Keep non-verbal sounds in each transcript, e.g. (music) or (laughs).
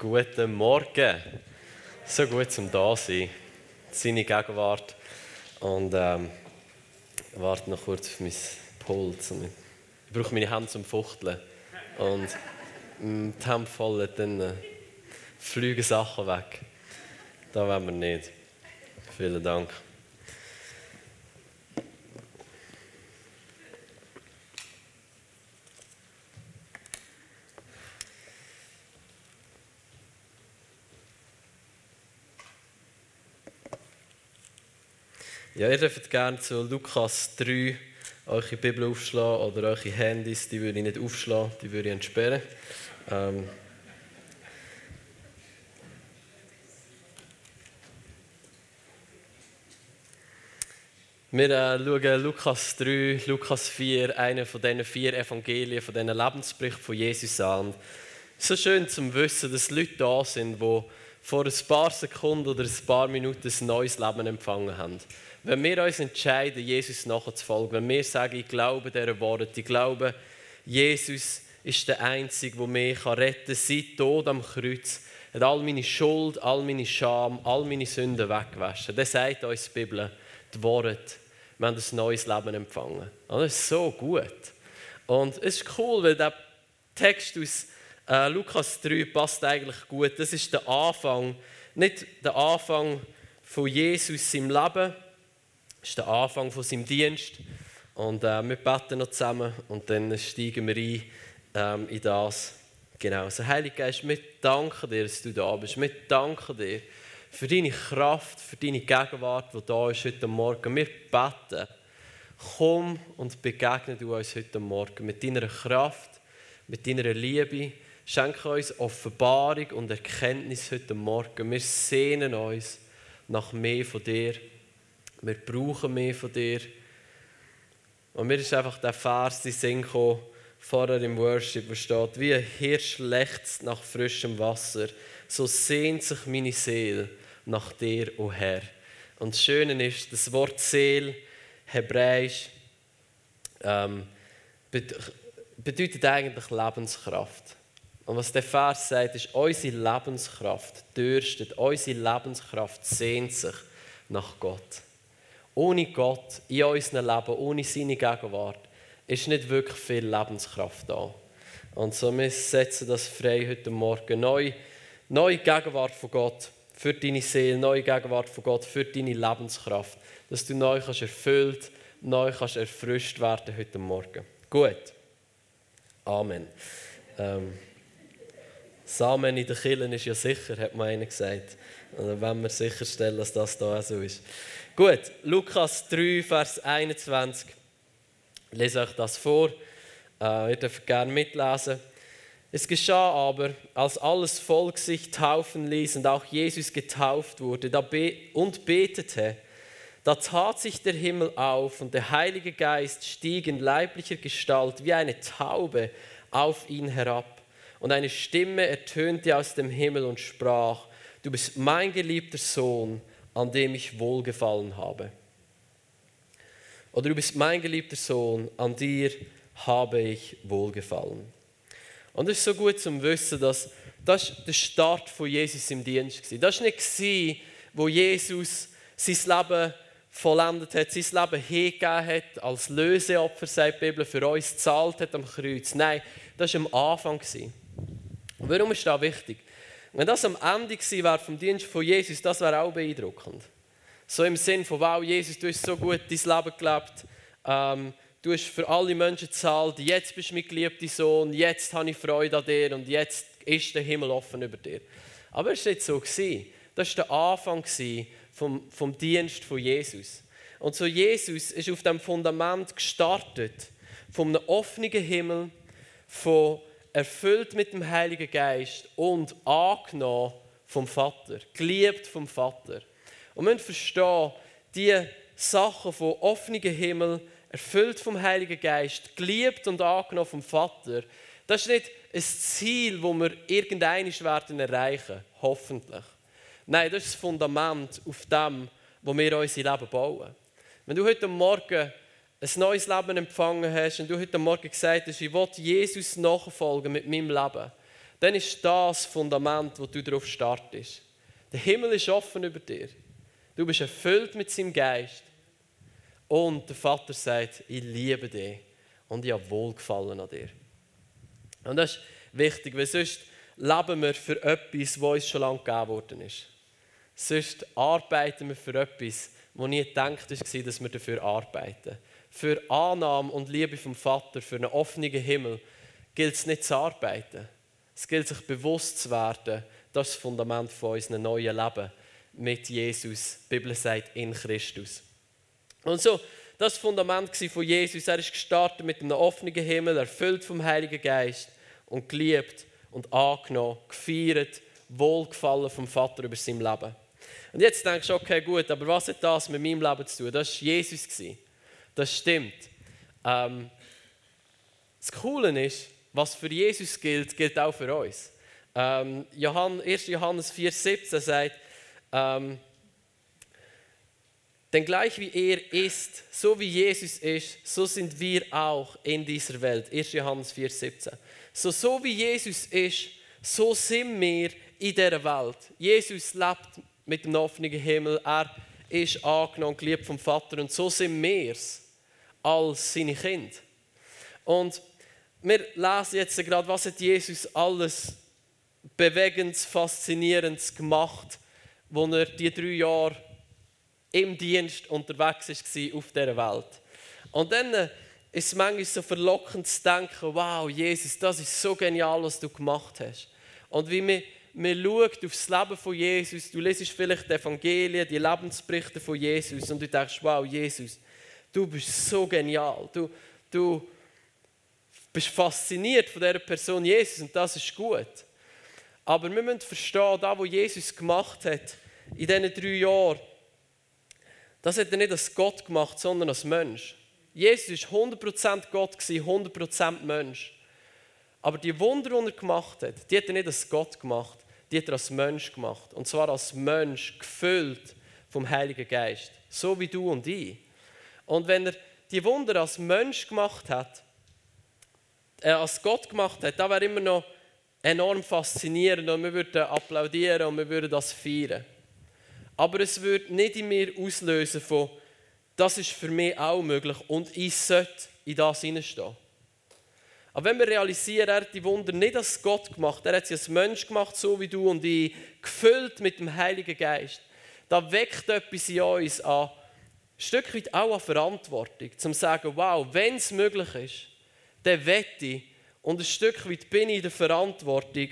Guten Morgen. So gut zum da sein. Seine Gegenwart. Und ähm, warte noch kurz auf mein Pult. Ich brauche meine Hände zum Fuchteln. Und im Tempo fallen dann äh, fliegen Sachen weg. Da wollen wir nicht. Vielen Dank. Ja, ihr dürft gerne zu Lukas 3 eure Bibel aufschlagen oder eure Handys, die würde ich nicht aufschlagen, die würde ich entsperren. Ähm Wir äh, schauen Lukas 3, Lukas 4, einen von diesen vier Evangelien, von diesen Lebensberichten von Jesus an. Es ist so schön zu wissen, dass Leute da sind, die vor ein paar Sekunden oder ein paar Minuten ein neues Leben empfangen haben. Wenn wir uns entscheiden, Jesus nachzufolgen, wenn wir sagen, ich glaube dieser Worte, ich glaube, Jesus ist der Einzige, der mich retten kann, seit Tod am Kreuz, hat all meine Schuld, all meine Scham, all meine Sünden weggewaschen. Das sagt uns die Bibel, die Worte. Wir haben ein neues Leben empfangen. Das ist so gut. Und es ist cool, weil der Text aus äh, Lukas 3 passt eigentlich gut. Das ist der Anfang, nicht der Anfang von Jesus im Leben, das ist der Anfang von seinem Dienst. Und äh, wir beten noch zusammen und dann steigen wir ein ähm, in das. Genau. Also, Heiliger Geist, wir danken dir, dass du da bist. Wir danken dir für deine Kraft, für deine Gegenwart, die da ist heute Morgen. Wir beten, komm und begegne du uns heute Morgen mit deiner Kraft, mit deiner Liebe. Schenke uns Offenbarung und Erkenntnis heute Morgen. Wir sehnen uns nach mehr von dir. Wir brauchen mehr von dir. Und mir ist einfach der Vers in Sinn vorher im Worship, wo steht, wie ein Hirsch lechzt nach frischem Wasser, so sehnt sich meine Seele nach dir, o oh Herr. Und das Schöne ist, das Wort Seele, hebräisch, ähm, bedeutet eigentlich Lebenskraft. Und was der Vers sagt, ist, unsere Lebenskraft dürstet, unsere Lebenskraft sehnt sich nach Gott. Ohne Gott in unserem Leben, ohne seine Gegenwart, ist nicht wirklich viel Lebenskraft da. Und so wir setzen das frei heute Morgen. Neue, neue Gegenwart von Gott für deine Seele, neue Gegenwart von Gott für deine Lebenskraft. Dass du neu kannst erfüllt, neu kannst erfrischt werden heute Morgen. Gut. Amen. Ähm, Samen in den Killen ist ja sicher, hat man einer gesagt. Und wenn wir sicherstellen, dass das da auch so ist. Gut, Lukas 3, Vers 21. Ich lese euch das vor. Äh, ihr dürft gerne mitlesen. Es geschah aber, als alles Volk sich taufen ließ und auch Jesus getauft wurde und betete, da tat sich der Himmel auf und der Heilige Geist stieg in leiblicher Gestalt wie eine Taube auf ihn herab. Und eine Stimme ertönte aus dem Himmel und sprach, du bist mein geliebter Sohn, an dem ich wohlgefallen habe. Oder du bist mein geliebter Sohn, an dir habe ich wohlgefallen. Und es ist so gut zum Wissen, dass das der Start von Jesus im Dienst war. Das war nicht, wo Jesus sein Leben vollendet hat, sein Leben hingegeben hat, als Löseopfer, sagt die Bibel, für uns zahlt hat am Kreuz. Nein, das war am Anfang. Warum ist das wichtig? Wenn das am Ende gewesen vom Dienst von Jesus, das wäre auch beeindruckend. So im Sinn von, wow, Jesus, du hast so gut dein Leben gelebt, ähm, du hast für alle Menschen gezahlt, jetzt bist du mein geliebter Sohn, jetzt habe ich Freude an dir und jetzt ist der Himmel offen über dir. Aber es war nicht so. Gewesen. Das war der Anfang vom, vom Dienst von Jesus. Und so Jesus ist auf dem Fundament gestartet, einem offenen Himmel, von erfüllt mit dem Heiligen Geist und angenommen vom Vater, geliebt vom Vater. Und wir müssen verstehen, die Sachen von offenem Himmel, erfüllt vom Heiligen Geist, geliebt und angenommen vom Vater, das ist nicht ein Ziel, das wir irgendein werden erreichen, hoffentlich. Nein, das ist das Fundament, auf dem, wo wir unser Leben bauen. Wenn du heute Morgen ein neues Leben empfangen hast und du heute Morgen gesagt hast, ich will Jesus nachfolgen mit meinem Leben, dann ist das Fundament, wo du darauf startest. Der Himmel ist offen über dir. Du bist erfüllt mit seinem Geist. Und der Vater sagt, ich liebe dich und ich habe Wohlgefallen an dir. Und das ist wichtig, weil sonst leben wir für etwas, was uns schon lange gegeben worden ist. Sonst arbeiten wir für etwas, wo nie gedacht war, dass wir dafür arbeiten. Für Annahme und Liebe vom Vater, für einen offenen Himmel, gilt es nicht zu arbeiten. Es gilt sich bewusst zu werden, das ist das Fundament von unserem neuen Leben mit Jesus. Die Bibel sagt in Christus. Und so, das Fundament von Jesus. Er ist gestartet mit einem offenen Himmel, erfüllt vom Heiligen Geist und geliebt und angenommen, gefeiert, wohlgefallen vom Vater über sein Leben. Und jetzt denkst du, okay, gut, aber was hat das mit meinem Leben zu tun? Das war Jesus. Das stimmt. Ähm, das Coole ist, was für Jesus gilt, gilt auch für uns. Ähm, Johann, 1. Johannes 4,17 sagt, ähm, denn gleich wie er ist, so wie Jesus ist, so sind wir auch in dieser Welt. 1. Johannes 4,17. So, so wie Jesus ist, so sind wir in dieser Welt. Jesus lebt mit dem offenen Himmel. Er ist angenommen und geliebt vom Vater. Und so sind wir es als seine Kinder. Und wir lesen jetzt gerade, was hat Jesus alles Bewegendes, Faszinierendes gemacht, wo er die drei Jahre im Dienst unterwegs war auf dieser Welt. Und dann äh, ist es manchmal so verlockend zu denken, wow, Jesus, das ist so genial, was du gemacht hast. Und wie man, man schaut auf das Leben von Jesus, du lesest vielleicht die Evangelien, die Lebensberichte von Jesus und du denkst, wow, Jesus, du bist so genial. Du, du bist fasziniert von dieser Person Jesus und das ist gut. Aber wir müssen verstehen, das, was Jesus gemacht hat in diesen drei Jahren, das hat er nicht als Gott gemacht, sondern als Mensch. Jesus war 100% Gott, 100% Mensch. Aber die Wunder, die er gemacht hat, die hat er nicht als Gott gemacht, die hat er als Mensch gemacht. Und zwar als Mensch, gefüllt vom Heiligen Geist. So wie du und ich. Und wenn er die Wunder als Mensch gemacht hat, äh, als Gott gemacht hat, das wäre immer noch enorm faszinierend und wir würden applaudieren und wir würden das feiern. Aber es würde nicht in mir auslösen von, das ist für mich auch möglich und ich sollte in das hineinstehen. Aber wenn wir realisieren, er hat die Wunder nicht als Gott gemacht, er hat sie als Mensch gemacht, so wie du und ich, gefüllt mit dem Heiligen Geist, da weckt etwas in uns an, ein Stück weit auch an Verantwortung, zum zu sagen, wow, wenn es möglich ist, dann wette ich und ein Stück weit bin ich in der Verantwortung,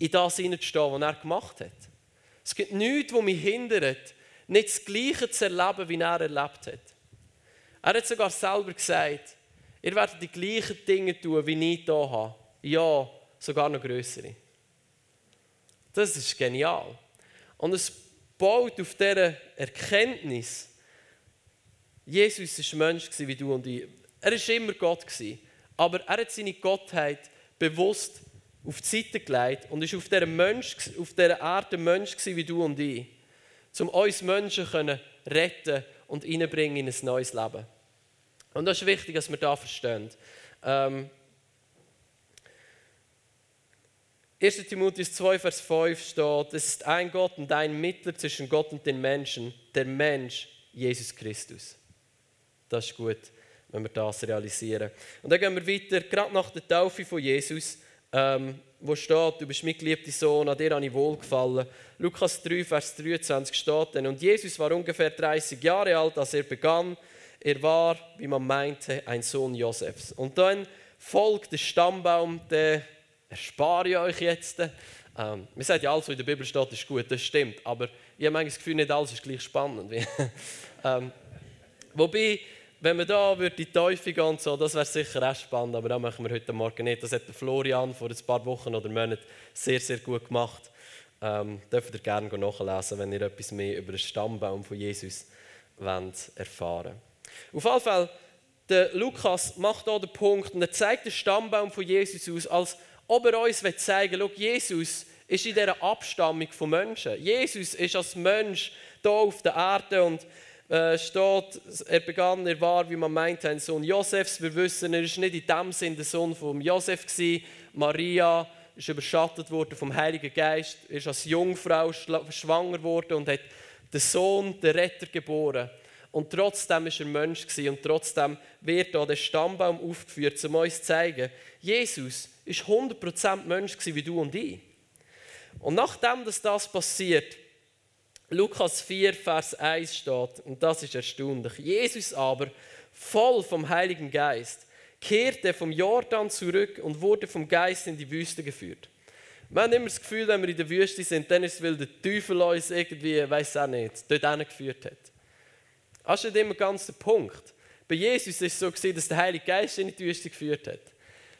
in das hineinzustehen, was er gemacht hat. Es gibt nichts, was mich hindert, nicht das Gleiche zu erleben, wie er erlebt hat. Er hat sogar selber gesagt, ihr werdet die gleichen Dinge tun, wie ich hier habe. Ja, sogar noch größere. Das ist genial. Und es baut auf dieser Erkenntnis, Jesus war Mensch wie du und ich. Er war immer Gott. Aber er hat seine Gottheit bewusst auf die Seite gelegt und ist auf dieser, Mensch, auf dieser Art ein Mensch wie du und ich, um uns Menschen zu retten und in ein neues Leben. Und das ist wichtig, dass wir das verstehen. Ähm, 1. Timotheus 2, Vers 5 steht, es ist ein Gott und ein Mittler zwischen Gott und den Menschen, der Mensch, Jesus Christus. Das ist gut, wenn wir das realisieren. Und dann gehen wir weiter, gerade nach der Taufe von Jesus, ähm, wo steht, du bist mein geliebter Sohn, an dir habe ich wohlgefallen. Lukas 3, Vers 23 steht dann, und Jesus war ungefähr 30 Jahre alt, als er begann. Er war, wie man meinte, ein Sohn Josefs. Und dann folgt der Stammbaum, der erspare ich euch jetzt. Ähm, man sagt ja, alles, was in der Bibel steht, ist gut, das stimmt. Aber ich habe das Gefühl, nicht alles ist gleich spannend. (laughs) ähm, wobei, wenn man da würde die Teufel gehen und so, das wäre sicher auch spannend, aber das machen wir heute Morgen nicht. Das hat der Florian vor ein paar Wochen oder Monaten sehr, sehr gut gemacht. Ähm, dürft ihr gerne nachlesen, wenn ihr etwas mehr über den Stammbaum von Jesus wollt erfahren Auf jeden Fall, der Lukas macht hier den Punkt und er zeigt den Stammbaum von Jesus aus, als ob er uns zeigen will, Jesus ist in dieser Abstammung von Menschen. Jesus ist als Mensch hier auf der Erde und äh, steht, er begann, er war, wie man meint, ein Sohn Josefs. Wir wissen, er ist nicht in dem Sinn der Sohn von Josef gewesen. Maria ist überschattet worden vom Heiligen Geist, ist als Jungfrau schwanger worden und hat den Sohn, den Retter, geboren. Und trotzdem ist er Mensch und trotzdem wird da der Stammbaum aufgeführt, um uns zu zeigen, Jesus ist 100% Mensch wie du und ich. Und nachdem dass das passiert, Lukas 4, Vers 1 steht, und das ist erstaunlich, Jesus aber, voll vom Heiligen Geist, kehrte vom Jordan zurück und wurde vom Geist in die Wüste geführt. Wir haben immer das Gefühl, wenn wir in der Wüste sind, dann ist es, weil der Teufel uns irgendwie, weiß auch nicht, dort geführt hat. Das ist nicht immer ganz der Punkt. Bei Jesus war es so, dass der Heilige Geist ihn in die Wüste geführt hat.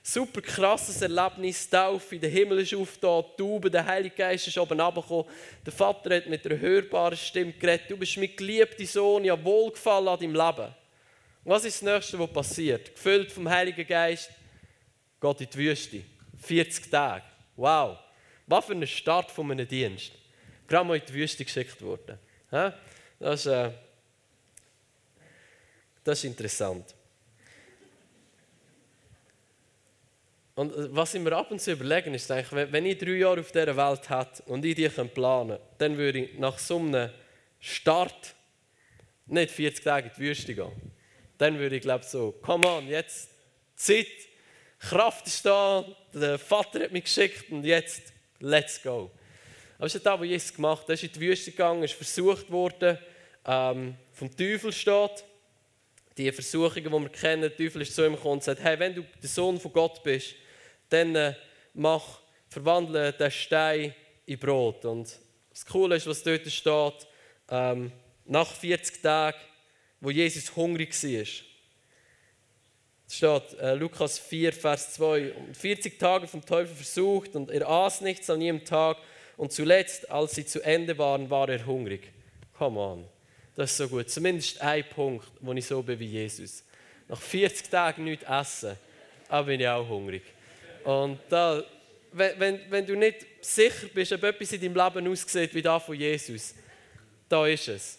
Super krasses Erlebnis, Taufe, der Himmel ist aufgetan, die Taube, der Heilige Geist ist oben runtergekommen. Der Vater hat mit einer hörbaren Stimme geredet, du bist mein geliebter Sohn, ja wohlgefallen an deinem Leben. was ist das Nächste, was passiert? Gefüllt vom Heiligen Geist, geht in die Wüste. 40 Tage. Wow. Was für ein Start von einem Dienst. Gerade mal in die Wüste geschickt worden. Das ist, äh, das ist interessant. Und äh, was ich mir ab und zu überlegen ist, wenn ich drei Jahre auf dieser Welt hätte und ich die planen könnte, dann würde ich nach so einem Start nicht 40 Tage in die Wüste gehen. Dann würde ich glaube so, come on, jetzt Zeit, Kraft ist da, der Vater hat mich geschickt und jetzt let's go. Aber das ist das, was Jesus gemacht hat. Er ist in die Wüste gegangen, ist versucht worden, ähm, vom Teufel steht. Die Versuchungen, die wir kennen, der Teufel ist zu ihm gekommen und sagt, hey, wenn du der Sohn von Gott bist, dann äh, mach, verwandle den Stein in Brot. Und das Coole ist, was dort steht, ähm, nach 40 Tagen, wo Jesus hungrig war. Steht äh, Lukas 4, Vers 2. 40 Tage vom Teufel versucht und er aß nichts an jedem Tag. Und zuletzt, als sie zu Ende waren, war er hungrig. Come on. Das ist so gut. Zumindest ein Punkt, wo ich so bin wie Jesus. Nach 40 Tagen nichts essen, aber bin ich auch hungrig. Und da, wenn, wenn, du nicht sicher bist, ob etwas in deinem Leben aussieht wie das von Jesus, da ist es.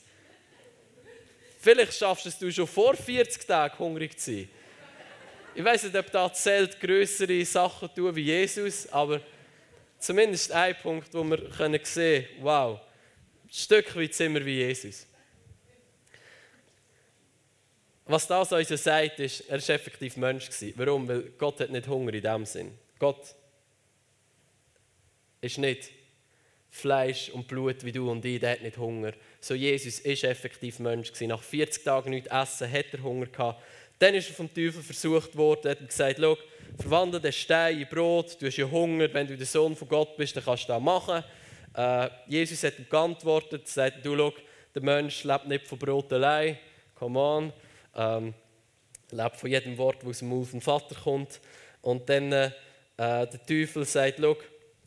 Vielleicht schaffst es du schon vor 40 Tagen hungrig zu sein. Ich weiß nicht, ob da zählt größere Sachen tun wie Jesus, aber zumindest ein Punkt, wo wir können sehen, wow, ein Stück weit sind wir wie Jesus. Was das uns sagt, ist, er war effektiv Mensch. Warum? Weil Gott hat nicht Hunger in dem Sinn. Gott ist nicht Fleisch und Blut wie du und ich, der hat nicht Hunger. So Jesus ist effektiv Mensch. Nach 40 Tagen nichts essen, hat er Hunger gehabt. Dann ist er vom Teufel versucht worden, hat gesagt, schau, verwandle den Stein in Brot, du hast ja Hunger, wenn du der Sohn von Gott bist, dann kannst du das machen. Äh, Jesus hat ihm geantwortet, sagt, du schau, der Mensch lebt nicht von Brot allein, come on, ähm, lebt von jedem Wort, das aus dem Mund vom Vater kommt. Und dann äh, der Teufel sagt, schau,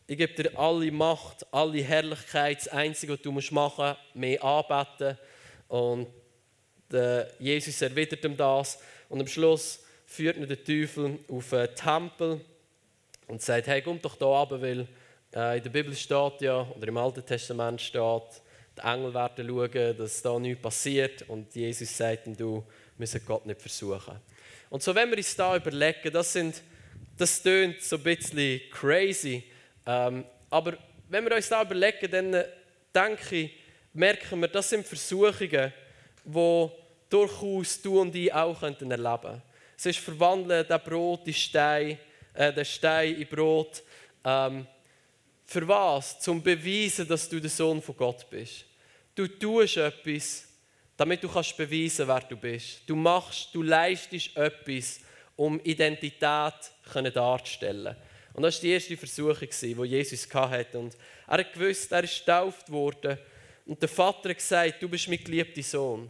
ich gebe dir alle Macht, alle Herrlichkeit, das Einzige, was du machen musst, mehr anbeten. Und äh, Jesus erwidert ihm das. Und am Schluss führt ihn der Teufel auf einen Tempel und sagt, hey, komm doch hier runter, weil äh, in der Bibel steht ja, oder im Alten Testament steht, die Engel werden schauen, dass da nichts passiert. Und Jesus sagt ihm, du müssen Gott nicht versuchen. Und so, wenn wir uns da überlegen, das sind, das tönt so ein bisschen crazy, ähm, aber wenn wir uns da überlegen, dann äh, denke ich, merken wir, das sind Versuchungen, die durchaus du und ich auch erleben könnten. Es ist verwandeln, der Brot in Stein, äh, den Stein in Brot. Ähm, für was? Zum beweisen, dass du der Sohn von Gott bist. Du tust etwas, damit du kannst beweisen, wer du bist. Du machst, du leistest etwas, um Identität darzustellen. Und das war die erste Versuchung, die Jesus hatte. Und er hat gewusst, er ist getauft worden. Und der Vater hat gesagt, du bist mein geliebter Sohn.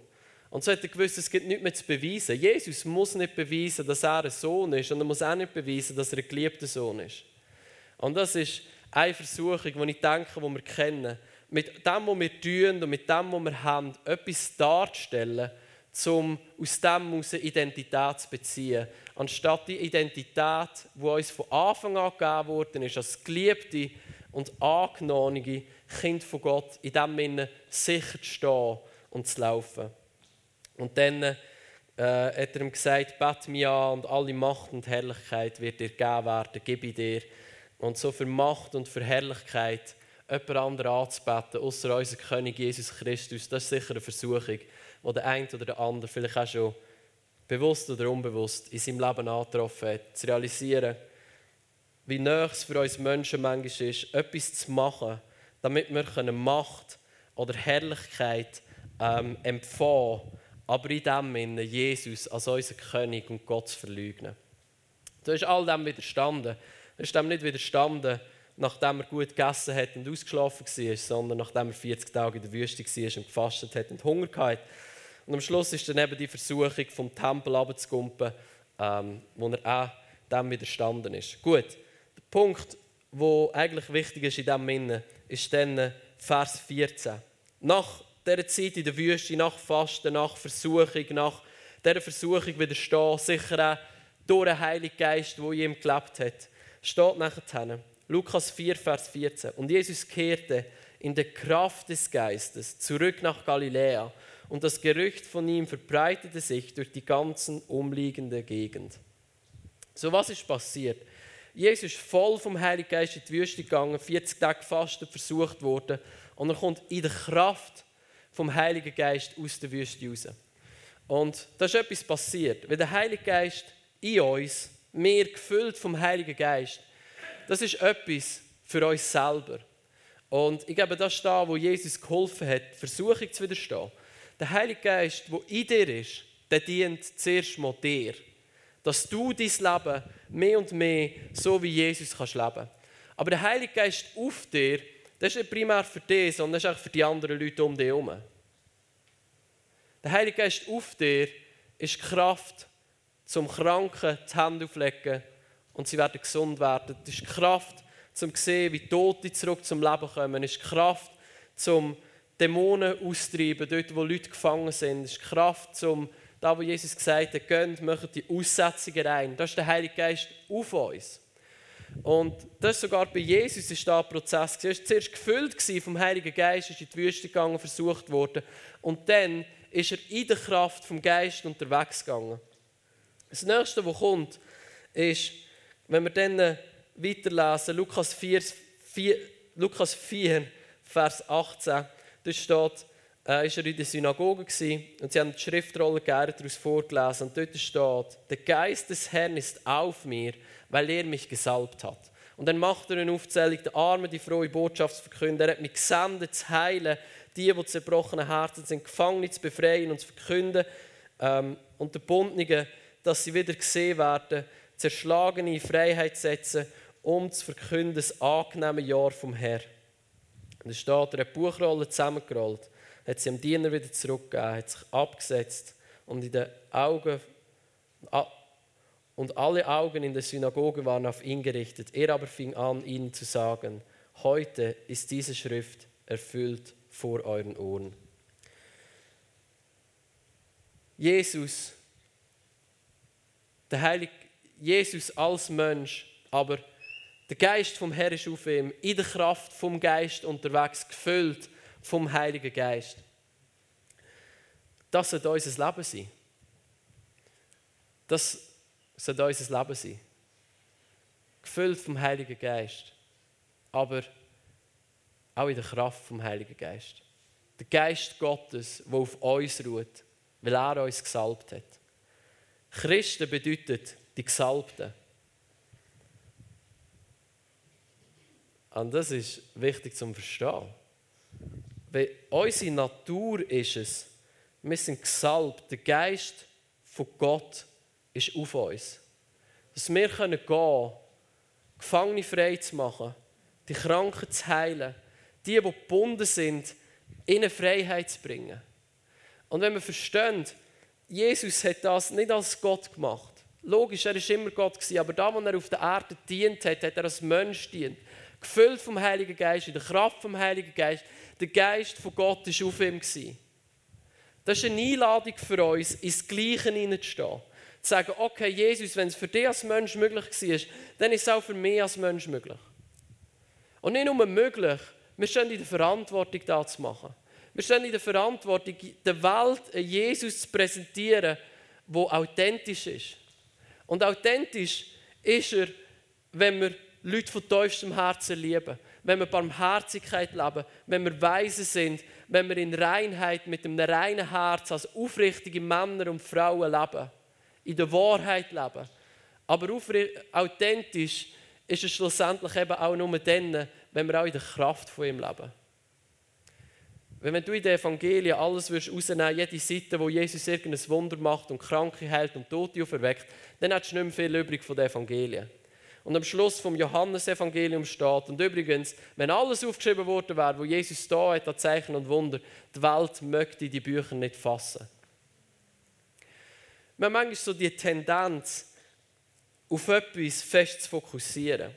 Und so hat er gewusst, es gibt nichts mehr zu beweisen. Jesus muss nicht beweisen, dass er ein Sohn ist. Und er muss auch nicht beweisen, dass er ein geliebter Sohn ist. Und das ist eine Versuchung, die ich denke, die wir kennen. Mit dem, was wir tun und mit dem, was wir haben, etwas darzustellen, um aus dem heraus Identität zu beziehen. Anstatt die Identität, die uns von Anfang an gegeben wurde, ist als geliebte und angenommene Kind von Gott, in dem Sinne sicher zu stehen und zu laufen. Und dann äh, hat er ihm gesagt, bet mir an und alle Macht und Herrlichkeit wird dir gegeben werden, gebe ich dir. und so für Macht und für Herrlichkeit jemand anderen anzubeten, außer unser König Jesus Christus, das ist sicher eine Versuchung, die der eine oder der andere vielleicht auch schon bewusst oder unbewusst in seinem Leben angetroffen hat. Zu realisieren, wie nah es für uns Menschen manchmal ist, etwas zu machen, damit wir Macht oder Herrlichkeit ähm, empfangen aber in dem Sinne Jesus als unser König und Gott zu verleugnen. Du hast all dem widerstanden. Du hast dem nicht widerstanden, nachdem er gut gegessen hat und ausgeschlafen war, sondern nachdem er 40 Tage in der Wüste war und gefastet hat und Hunger hatte. Und am Schluss ist dann eben die Versuchung, vom Tempel runterzugumpen, ähm, wo er auch dem widerstanden ist. Gut, der Punkt, der eigentlich wichtig ist in diesem Sinne, ist dann Vers 14. Nach dieser Zeit in der Wüste, nach Fasten, nach Versuchung, nach dieser Versuchung widerstehen, sicher auch durch den Heiligen Geist, der in ihm gelebt hat, steht nachher Lukas 4, Vers 14. Und Jesus kehrte in der Kraft des Geistes zurück nach Galiläa und das Gerücht von ihm verbreitete sich durch die ganzen umliegende Gegend. So was ist passiert? Jesus ist voll vom Heiligen Geist in die Wüste gegangen, 40 Tage gefastet, versucht worden und er kommt in der Kraft vom Heiligen Geist aus der Wüste raus. Und da ist etwas passiert. Wenn der Heilige Geist in uns, mehr gefüllt vom Heiligen Geist, das ist etwas für uns selber. Und ich glaube, das ist da, wo Jesus geholfen hat, Versuchung zu widerstehen. Der Heilige Geist, der in dir ist, der dient zuerst mal dir. Dass du dein Leben mehr und mehr so wie Jesus kannst leben. Aber der Heilige Geist auf dir, das ist nicht primär für dich, sondern das ist auch für die anderen Leute um dich herum. Der Heilige Geist auf dir ist Kraft, zum Kranken die Hände auflegen und sie werden gesund werden. Das ist Kraft, zum zu sehen, wie Tote zurück zum Leben kommen. Es ist Kraft, zum Dämonen austreiben, dort wo Leute gefangen sind. Es ist Kraft, zum da wo Jesus gesagt hat, gönnt, machen die Aussetzungen rein. Das ist der Heilige Geist auf uns. Und das sogar bei Jesus ist ein Prozess. Er war zuerst gefüllt vom Heiligen Geist, ist in die Wüste gegangen, versucht worden. Und dann ist er in der Kraft vom Geist unterwegs gegangen. Das nächste, was kommt, ist, wenn wir dann weiterlesen, Lukas 4, 4, Lukas 4 Vers 18, da steht, äh, ist er in der Synagoge und sie haben die Schriftrolle gerne daraus vorgelesen und dort steht, der Geist des Herrn ist auf mir, weil er mich gesalbt hat. Und dann macht er eine Aufzählung, der Arme die frohe Botschaft zu verkünden. Er hat mich gesendet, zu heilen, die, die zerbrochenen Herzen sind, Gefangene zu befreien und zu verkünden ähm, und der Bundnigen, dass sie wieder gesehen werden, zerschlagene in Freiheit setzen, um zu verkünden das angenehme Jahr vom Herrn. Dann steht, er die Buchrolle zusammengerollt, hat sie dem Diener wieder zurückgegeben, hat sich abgesetzt und in den Augen und alle Augen in der Synagoge waren auf ihn gerichtet. Er aber fing an, ihnen zu sagen, heute ist diese Schrift erfüllt vor euren Ohren. Jesus, der Heilige Jesus als Mensch, aber der Geist vom Herrn ist auf ihm, in der Kraft vom Geist unterwegs, gefüllt vom Heiligen Geist. Das soll unser Leben sein. Das soll unser Leben sein. Gefüllt vom Heiligen Geist. Aber auch in der Kraft vom Heiligen Geist. Der Geist Gottes, der auf uns ruht, weil er uns gesalbt hat. Christen bedeutet die Gesalbten. Und das ist wichtig zum Verstehen. Weil unsere Natur ist es, wir sind gesalbt, der Geist von Gott ist auf uns. Dass wir gehen können, Gefangene frei zu machen, die Kranken zu heilen, die, die gebunden sind, in Freiheit zu bringen. Und wenn wir verstehen, Jesus hat das nicht als Gott gemacht. Logisch, er war immer Gott, aber da, wo er auf der Erde dient hat, hat er als Mensch dient. Gefüllt vom Heiligen Geist, in der Kraft vom Heiligen Geist. Der Geist von Gott war auf ihm. Das ist eine Einladung für uns, ins Gleiche hineinzustehen zu sagen, okay, Jesus, wenn es für dich als Mensch möglich war, dann ist es auch für mich als Mensch möglich. Und nicht nur möglich, wir stehen in der Verantwortung, das zu machen. Wir stehen in der Verantwortung, der Welt einen Jesus zu präsentieren, der authentisch ist. Und authentisch ist er, wenn wir Leute von tiefstem Herzen lieben, wenn wir Barmherzigkeit leben, wenn wir weise sind, wenn wir in Reinheit mit einem reinen Herz als aufrichtige Männer und Frauen leben, in der Wahrheit leben. Aber authentisch ist es schlussendlich eben auch nur dann, wenn wir auch in der Kraft von ihm leben. Wenn du in den Evangelien alles rausnehmen jede Seite, wo Jesus irgendein Wunder macht und Kranke heilt und Tote auferweckt, dann hast du nicht mehr viel übrig von den Evangelien. Und am Schluss vom Johannesevangelium steht, und übrigens, wenn alles aufgeschrieben worden wäre, wo Jesus da hat, an Zeichen und Wunder, die Welt möchte die Bücher nicht fassen. Wir haben manchmal so die Tendenz, auf etwas fest zu fokussieren.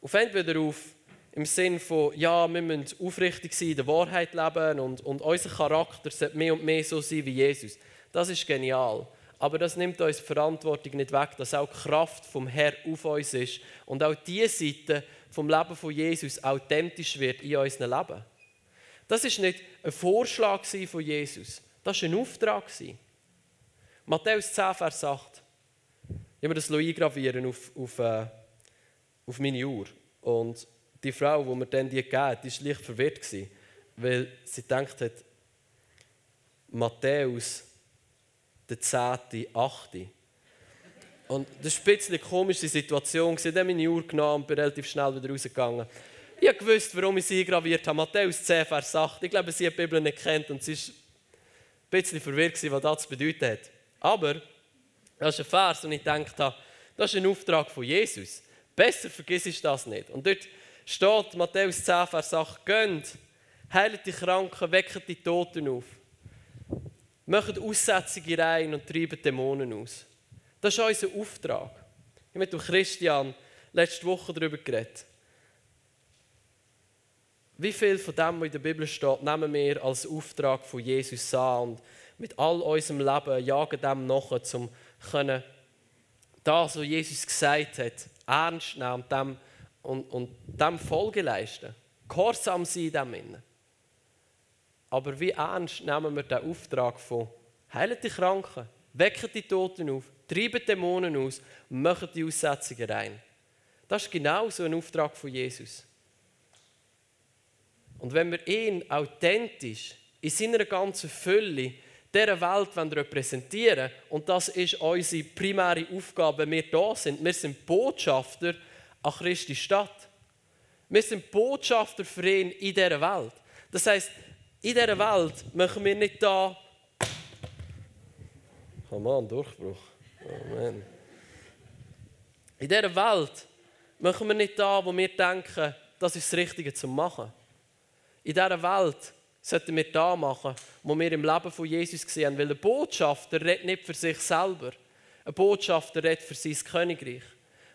Auf entweder auf im Sinn von, ja, wir müssen aufrichtig sein, in der Wahrheit leben und, und unser Charakter sollte mehr und mehr so sein wie Jesus. Das ist genial. Aber das nimmt uns die Verantwortung nicht weg, dass auch die Kraft vom Herrn auf uns ist und auch diese Seite vom Leben von Jesus authentisch wird in unserem Leben. Das ist nicht ein Vorschlag von Jesus, das war ein Auftrag. Matthäus 10, Vers 8. Ich habe das eingravieren auf, auf, äh, auf meine Uhr. Und die Frau, die mir dann die gegeben hat, war leicht verwirrt, weil sie gedacht hat, Matthäus, der 10., 8. Und das war ein bisschen eine komische Situation. Ich habe meine Uhr genommen und bin relativ schnell wieder rausgegangen. Ich wusste, warum ich sie eingraviert habe. Matthäus 10, Vers 8. Ich glaube, sie hat die Bibel nicht kennt und sie war ein bisschen verwirrt, was das zu bedeuten hat. Aber das ist ein Vers, und ich dachte, das ist ein Auftrag von Jesus. Besser vergiss ich das nicht. Und dort steht Matthäus 10, Vers 8, Geht, heilt die Kranken, weckt die Toten auf. Macht Aussetzungen rein und treibt Dämonen aus. Das ist unser Auftrag. Ich habe mit Christian letzte Woche darüber geredet. Wie viel von dem, was in der Bibel steht, nehmen wir als Auftrag von Jesus an und mit all unserem Leben jagen dem nach, um das, was Jesus gesagt hat, ernst nehmen und dem und, und dem Folge leisten. Gehorsam sein in dem Aber wie ernst nehmen wir den Auftrag von heilen die Kranken, wecken die Toten auf, treiben Dämonen aus, machen die Aussetzungen rein. Das ist genau so ein Auftrag von Jesus. Und wenn wir ihn authentisch in seiner ganzen Fülle dieser Welt repräsentieren und das ist unsere primäre Aufgabe, wir da sind. Wir sind Botschafter an Christi Stadt. Wir sind Botschafter für ihn in dieser Welt. Das heißt, in dieser Welt machen wir nicht da. Oh Mann, Durchbruch. Amen. In dieser Welt machen wir nicht da, wo wir denken, das ist das Richtige zu machen. In dieser Welt sollten wir da machen, wo wir im Leben von Jesus sehen. Weil ein Botschafter redet nicht für sich selber. Ein Botschafter redet für sein Königreich.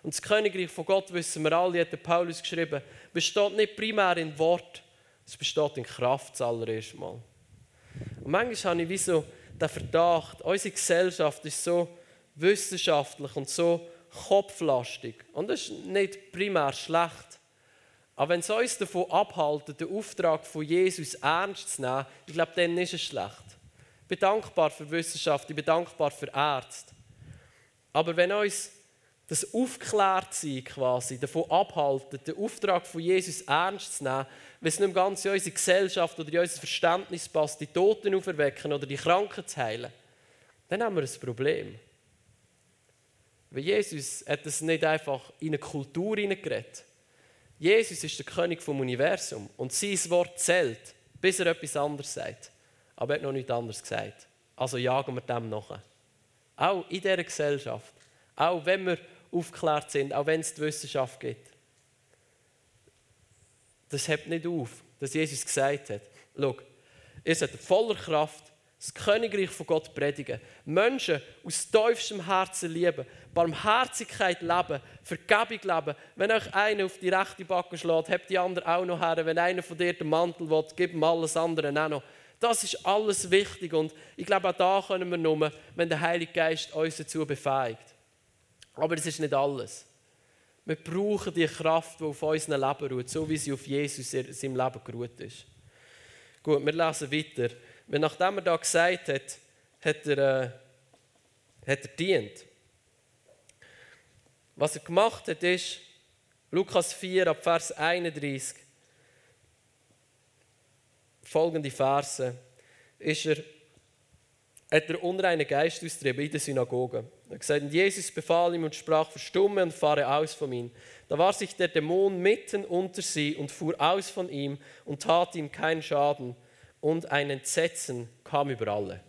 Und das Königreich von Gott, wissen wir alle, hat der Paulus geschrieben, besteht nicht primär in Wort, es besteht in Kraft zuallererst mal. Und manchmal habe ich wie so den Verdacht, unsere Gesellschaft ist so wissenschaftlich und so kopflastig. Und das ist nicht primär schlecht. Aber wenn es uns davon abhalten, den Auftrag von Jesus ernst zu nehmen, ich glaube, dann ist es schlecht. Ich bin dankbar für Wissenschaft, ich bin dankbar für Ärzte. Aber wenn uns das Aufklärtsein quasi davon abhalten, den Auftrag von Jesus ernst zu nehmen, wenn es nicht ganz in unsere Gesellschaft oder in unser Verständnis passt, die Toten auferwecken oder die Kranken zu heilen, dann haben wir ein Problem. Weil Jesus hat es nicht einfach in eine Kultur hineingeredet. Jesus ist der König vom Universum und sein Wort zählt, bis er etwas anderes sagt. Aber er hat noch nichts anderes gesagt. Also jagen wir dem nach. Auch in dieser Gesellschaft. Auch wenn wir aufgeklärt sind, auch wenn es die Wissenschaft gibt. Das hebt nicht auf, dass Jesus gesagt hat, schau, ihr seid voller Kraft das Königreich von Gott predigen, Menschen aus tiefstem Herzen lieben, Barmherzigkeit leben, Vergebung leben. Wenn euch einer auf die rechte Backe schlägt, habt die andere auch noch her. Wenn einer von dir den Mantel will, gib ihm alles andere auch noch. Das ist alles wichtig und ich glaube, auch da können wir nur, wenn der Heilige Geist uns dazu befähigt. Aber das ist nicht alles. Wir brauchen die Kraft, die auf unserem Leben ruht, so wie sie auf Jesus in seinem Leben geruht ist. Gut, wir lesen weiter. Weil nachdem er da gesagt hat, hat er, äh, hat er dient. Was er gemacht hat, ist, Lukas 4 ab Vers 31, folgende Verse, ist er, hat der unreine Geist austrieben in der Synagoge. Er gesagt, Jesus befahl ihm und sprach, verstumme und fahre aus von ihm. Da war sich der Dämon mitten unter sie und fuhr aus von ihm und tat ihm keinen Schaden. Und ein Entsetzen kam über alle.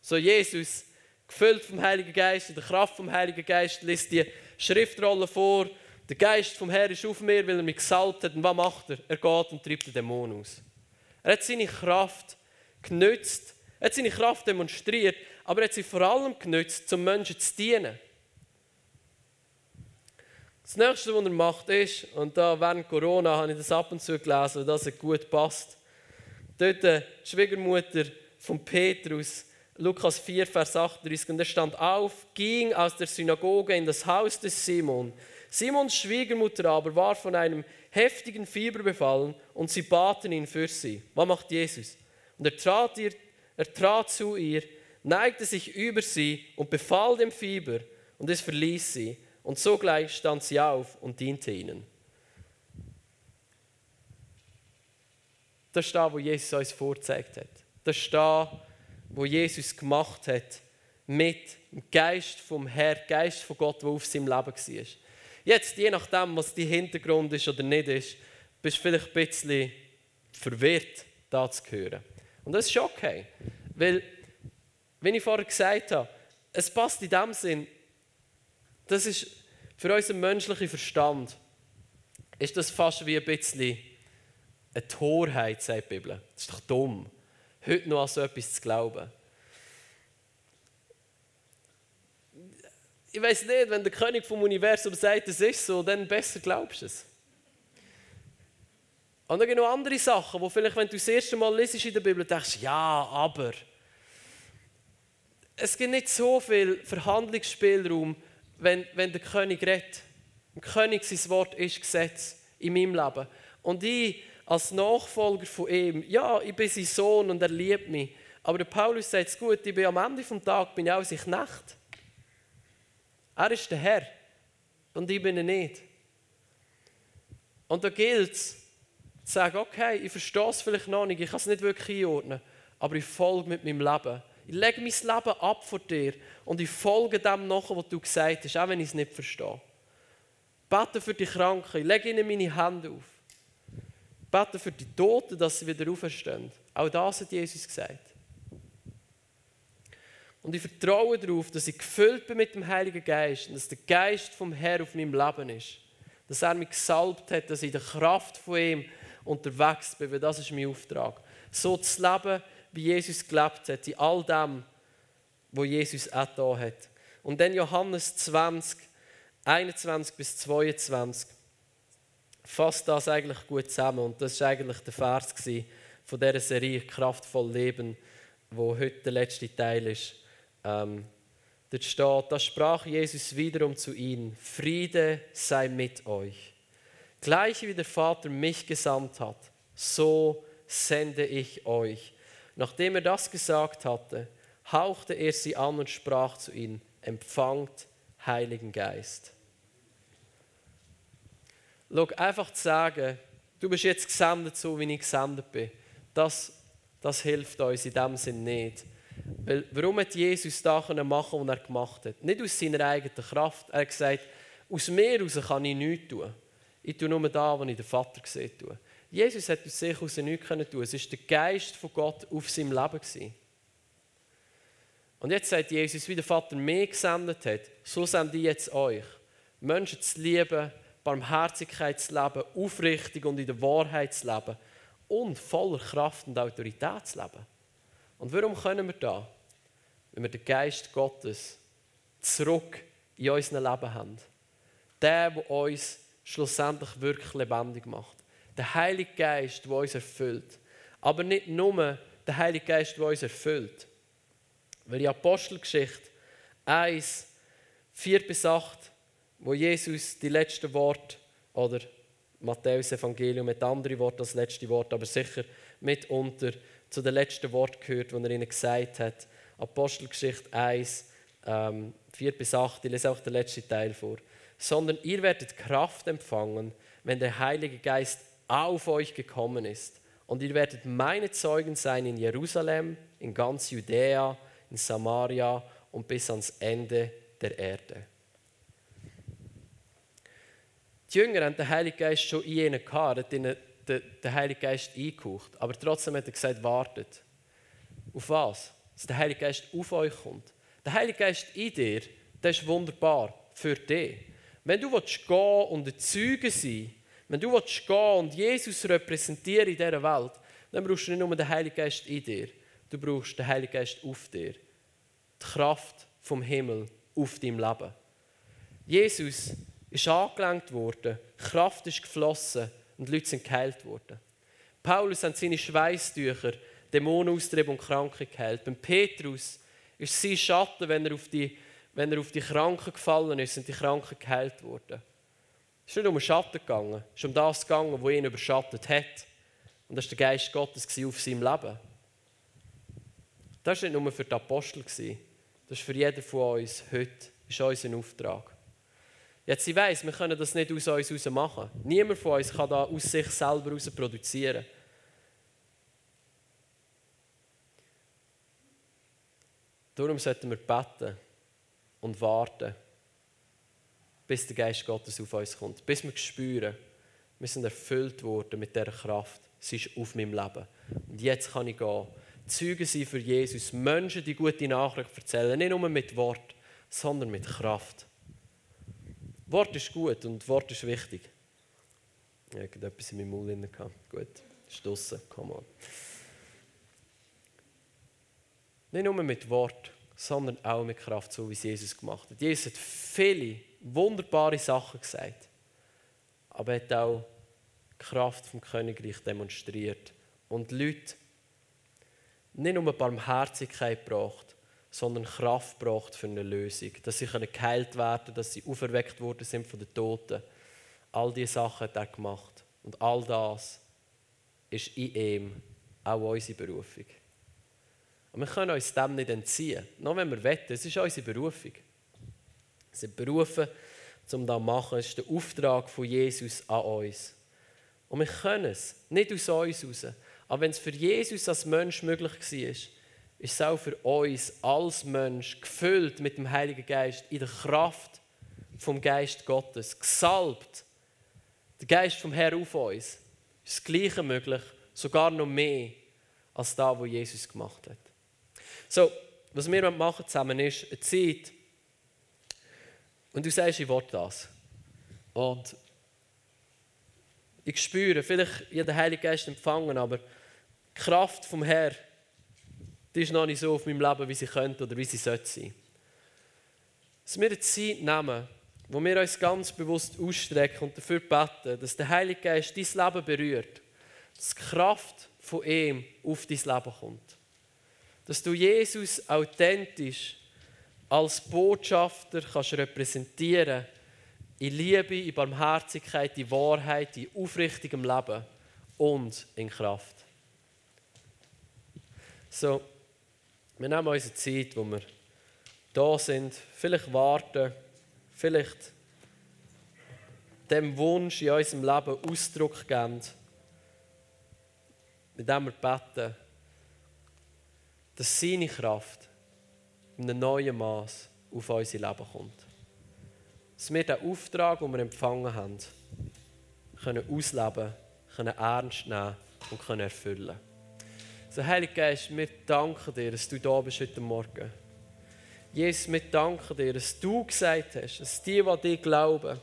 So Jesus, gefüllt vom Heiligen Geist, in der Kraft vom Heiligen Geist, liest die Schriftrolle vor. Der Geist vom Herrn ist auf mir, weil er mich gesalbt hat. Und was macht er? Er geht und treibt den Dämon aus. Er hat seine Kraft genützt, er hat seine Kraft demonstriert, aber er hat sie vor allem genützt, um Menschen zu dienen. Das nächste, was er macht, ist, und da während Corona habe ich das ab und zu gelesen, dass es gut passt. Dort die Schwiegermutter von Petrus, Lukas 4, Vers 38, und er stand auf, ging aus der Synagoge in das Haus des Simon. Simons Schwiegermutter aber war von einem heftigen Fieber befallen und sie baten ihn für sie. Was macht Jesus? Und er trat, ihr, er trat zu ihr, neigte sich über sie und befahl dem Fieber und es verließ sie. Und sogleich stand sie auf und diente ihnen. Das ist da, wo Jesus uns vorgezeigt hat. Das ist da, wo Jesus gemacht hat mit dem Geist vom Herrn, Geist von Gott, der auf seinem Leben war. Jetzt, je nachdem, was dein Hintergrund ist oder nicht ist, bist du vielleicht ein bisschen verwirrt, da zu hören. Und das ist okay. Weil, wie ich vorher gesagt habe, es passt in dem Sinn, das ist für unseren menschlichen Verstand, ist das fast wie ein bisschen eine Torheit, sagt die Bibel. Das ist doch dumm, heute noch an so etwas zu glauben. ich weiß nicht, wenn der König vom Universum sagt, es ist so, dann besser glaubst du es. Und dann gibt es noch andere Sachen, wo vielleicht, wenn du das erste Mal liest in der Bibel, denkst, ja, aber. Es gibt nicht so viel Verhandlungsspielraum, wenn, wenn der König redet. Ein König, sein Wort ist Gesetz in meinem Leben. Und ich als Nachfolger von ihm, ja, ich bin sein Sohn und er liebt mich. Aber der Paulus sagt es gut, ich bin am Ende des Tages bin ich auch sein Knecht. Er ist der Herr und ich bin er nicht. Und da gilt es, zu sagen, okay, ich verstehe es vielleicht noch nicht, ich kann es nicht wirklich einordnen, aber ich folge mit meinem Leben. Ich lege mein Leben ab vor dir und ich folge dem nach, was du gesagt hast, auch wenn ich es nicht verstehe. Bete für die Kranken, ich lege ihnen meine Hände auf. Bete für die Toten, dass sie wieder auferstehen. Auch das hat Jesus gesagt. Und ich vertraue darauf, dass ich gefüllt bin mit dem Heiligen Geist und dass der Geist vom Herrn auf meinem Leben ist. Dass er mich gesalbt hat, dass ich in der Kraft von ihm unterwegs bin, weil das ist mein Auftrag. So zu leben, wie Jesus gelebt hat, in all dem, wo Jesus auch da hat. Und dann Johannes 20, 21 bis 22 fasst das eigentlich gut zusammen. Und das war eigentlich der Vers von dieser Serie Kraftvoll Leben, wo heute der letzte Teil ist. Ähm, dort steht, da sprach Jesus wiederum zu ihnen, Friede sei mit euch. Gleich wie der Vater mich gesandt hat, so sende ich euch. Nachdem er das gesagt hatte, hauchte er sie an und sprach zu ihnen, empfangt Heiligen Geist. Schau, einfach zu sagen, du bist jetzt gesendet, so wie ich gesendet bin, das, das hilft uns in dem Sinn nicht. Weil, warum hat Jesus das machen, was er gemacht hat? Nicht aus seiner eigenen Kraft. Er hat gesagt, aus mir heraus kann ich nichts tun. Ich tue nur da, was ich den Vater gesehen habe. Jesus hat aus sich heraus nichts tun Es war der Geist von Gott auf seinem Leben. Und jetzt sagt Jesus, wie der Vater mich gesendet hat, so sende ich jetzt euch. Menschen zu lieben, Barmherzigkeit zu leben, aufrichtig und in der Wahrheit zu leben und voller Kraft und Autorität zu leben. Und warum können wir da? Wenn wir den Geist Gottes zurück in unserem Leben haben. Der, der uns schlussendlich wirklich lebendig macht. Der Heilige Geist, der uns erfüllt. Aber nicht nur der Heilige Geist, der uns erfüllt. Weil die Apostelgeschichte 1, 4 bis 8, wo Jesus die letzten Worte, oder Matthäus Evangelium mit anderen Worten als letzte Wort, aber sicher mitunter zu den letzten Worten gehört, die er ihnen gesagt hat. Apostelgeschichte 1, ähm, 4 bis 8, ich lese auch den letzten Teil vor. sondern ihr werdet Kraft empfangen, wenn der Heilige Geist auf euch gekommen ist. Und ihr werdet meine Zeugen sein in Jerusalem, in ganz Judäa, in Samaria und bis ans Ende der Erde. Die Jünger haben den Heiligen Geist schon in ihnen gehabt, hat ihnen den Heiligen Geist eingehaucht. Aber trotzdem hat er gesagt, wartet. Auf was? Dass der Heilige Geist auf euch kommt. Der Heilige Geist in dir, das ist wunderbar für dich. Wenn du willst gehen und ein Zeuge sein wenn du willst gehen und Jesus repräsentieren in dieser Welt, dann brauchst du nicht nur den Heiligen Geist in dir, du brauchst den Heiligen Geist auf dir. Die Kraft vom Himmel auf deinem Leben. Jesus ist angelenkt worden, Kraft ist geflossen und Leute sind geheilt worden. Paulus hat seine Schweißtücher, Dämonen austrieben und Kranke geheilt. Beim Petrus ist sein Schatten, wenn er auf die, wenn er auf die Kranken gefallen ist, sind die Kranken geheilt worden. Es ist nicht um den Schatten gegangen, es ist um das gegangen, was ihn überschattet hat. Und das war der Geist Gottes auf seinem Leben. Das war nicht nur für die Apostel, das ist für jeden von uns heute ist unser Auftrag. Jetzt, ich weiss, wir können das nicht aus uns heraus machen. Niemand von uns kann das aus sich selber heraus produzieren. Darum sollten wir beten und warten, bis der Geist Gottes auf uns kommt. Bis wir spüren, wir sind erfüllt worden mit dieser Kraft. Sie ist auf meinem Leben. Und jetzt kann ich gehen. Zeugen sein für Jesus. Menschen die gute Nachricht erzählen. Nicht nur mit Wort, sondern mit Kraft. Wort ist gut und Wort ist wichtig. Ich hatte etwas in meinem Mund drin. Gut, ist draussen. Come on. Nicht nur mit Wort, sondern auch mit Kraft, so wie es Jesus gemacht hat. Jesus hat viele wunderbare Sachen gesagt, aber er hat auch die Kraft vom Königreich demonstriert und Leute nicht nur Barmherzigkeit gebracht, sondern Kraft braucht für eine Lösung. Dass sie geheilt werden können, dass sie auferweckt worden sind von den Toten. All diese Sachen hat er gemacht. Und all das ist in ihm auch unsere Berufung. Und wir können uns dem nicht entziehen. Nur wenn wir wetten, es ist unsere Berufung. Wir sind berufen, um das zu machen. Es ist der Auftrag von Jesus an uns. Und wir können es nicht aus uns heraus. Aber wenn es für Jesus als Mensch möglich war, ist es auch für uns als Mensch gefüllt mit dem Heiligen Geist in der Kraft vom Geist Gottes, gesalbt. Der Geist vom Herrn auf uns. Ist das Gleiche möglich, sogar noch mehr als da, wo Jesus gemacht hat. So, was wir machen zusammen ist eine Zeit, und du sagst, ich will das. Und ich spüre, vielleicht ich den Heiligen Geist empfangen, aber die Kraft vom Herrn die ist noch nicht so auf meinem Leben, wie sie könnte oder wie sie sollte sein. Dass wir eine Zeit nehmen, wo wir uns ganz bewusst ausstrecken und dafür beten, dass der Heilige Geist dein Leben berührt, dass die Kraft von ihm auf dein Leben kommt. Dass du Jesus authentisch als Botschafter kannst repräsentieren in Liebe, in Barmherzigkeit, in Wahrheit, in aufrichtigem Leben und in Kraft. So, wir nehmen unsere Zeit, wo wir da sind, vielleicht warten, vielleicht dem Wunsch in unserem Leben Ausdruck geben, indem wir beten, dass seine Kraft in einem neuen Maß auf unser Leben kommt. Dass wir den Auftrag, den wir empfangen haben, können ausleben, können ernst nehmen und können erfüllen so, Heilige Geist, wir danken dir, dass du da bist heute Morgen. Jesus, wir danken dir, dass du gesagt hast, dass die, die dir glauben,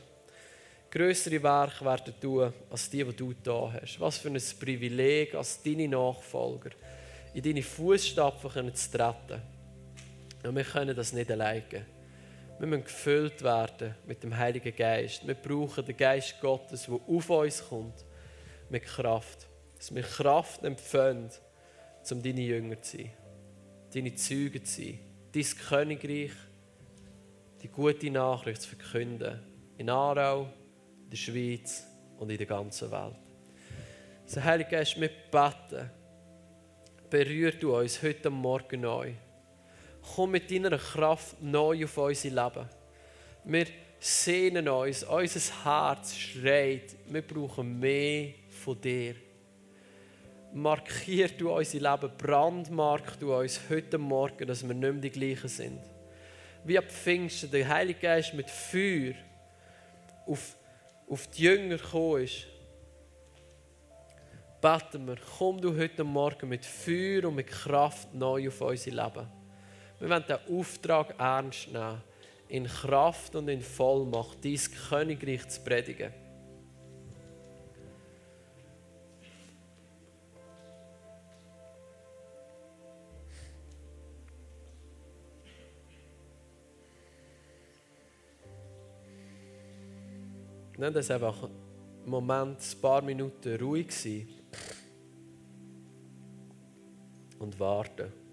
größere Werke werden tun, als die, die du da hast. Was für ein Privileg, als deine Nachfolger in deine Fußstapfen zu treten. Und wir können das nicht alleine. Wir müssen gefüllt werden mit dem Heiligen Geist. Wir brauchen den Geist Gottes, der auf uns kommt, mit Kraft. Dass wir Kraft empfinden, um deine Jünger zu sein, deine Zeugen zu sein, dein Königreich, die gute Nachricht zu verkünden. In Aarau, in der Schweiz und in der ganzen Welt. So, Heilige Geist, wir beten, berühr du uns heute Morgen neu. Komm mit deiner Kraft neu auf unser Leben. Wir sehnen uns, unser Herz schreit, wir brauchen mehr von dir. Markier du unser Leben, brandmark du uns heute Morgen, dass wir nicht mehr die gleichen sind. Wie ab Pfingsten der Heilige Geist mit Feuer auf, auf die Jünger gekommen ist, beten wir, komm du heute Morgen mit Feuer und mit Kraft neu auf unser Leben. Wir wollen den Auftrag ernst nehmen, in Kraft und in Vollmacht dein Königreich zu predigen. Nein, das einfach einen Moment, ein paar Minuten ruhig sein und warten.